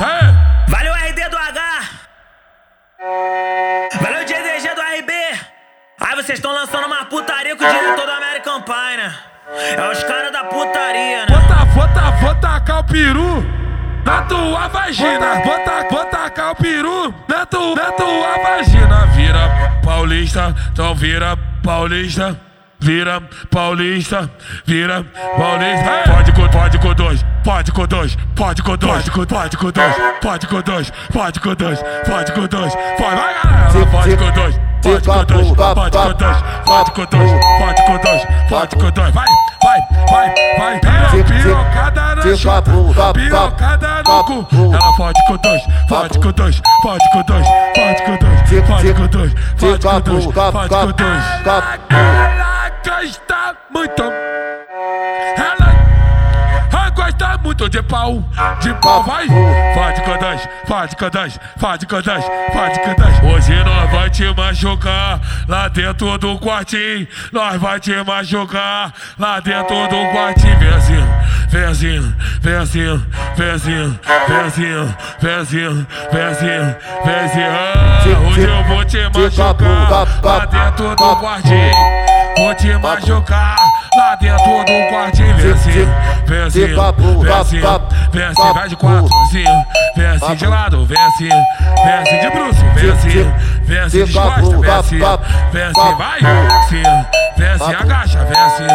Valeu RD do H! Valeu DDG do RB! Aí vocês estão lançando uma putaria com o diretor do American Pie, né? É os caras da putaria, né? Bota, bota, bota tacar o peru na tua vagina. Bota, bota tacar o peru na, tua, na tua vagina. Vira paulista, então vira paulista. Vira paulista, vira paulista. Pode com, pode com dois, pode com dois, pode com dois, pode com, pode com dois, pode com dois, pode com dois, pode com dois, pode, vai galera, pode com dois. Pode com dois, pode com dois, pode com dois, pode com dois, pode com dois, vai, vai, vai, vai. Pirocada na chota, pirocada no cu. Ela pode com dois, pode com dois, pode com dois, pode com dois, pode com dois, pode com dois, pode com dois. Ela gosta muito. Ela gosta muito de pau, de pau, vai. Pode com dois, pode com dois, pode com dois, pode com dois. Hoje nós vai te machucar lá dentro do quartinho. Nós vai te machucar lá dentro do quartinho. Vem assim, vem assim, vem assim, vem assim. Ah, hoje eu vou te machucar lá dentro do quartinho. Machucar lá dentro do assim, vem assim, vem assim, vai de quatro, vem assim de lado, vem assim de bruxo, vem assim de costa, vem assim, vai, vem assim, agacha, sim,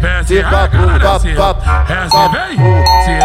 vem assim, ai, caralho, assim, é assim, vem, sim.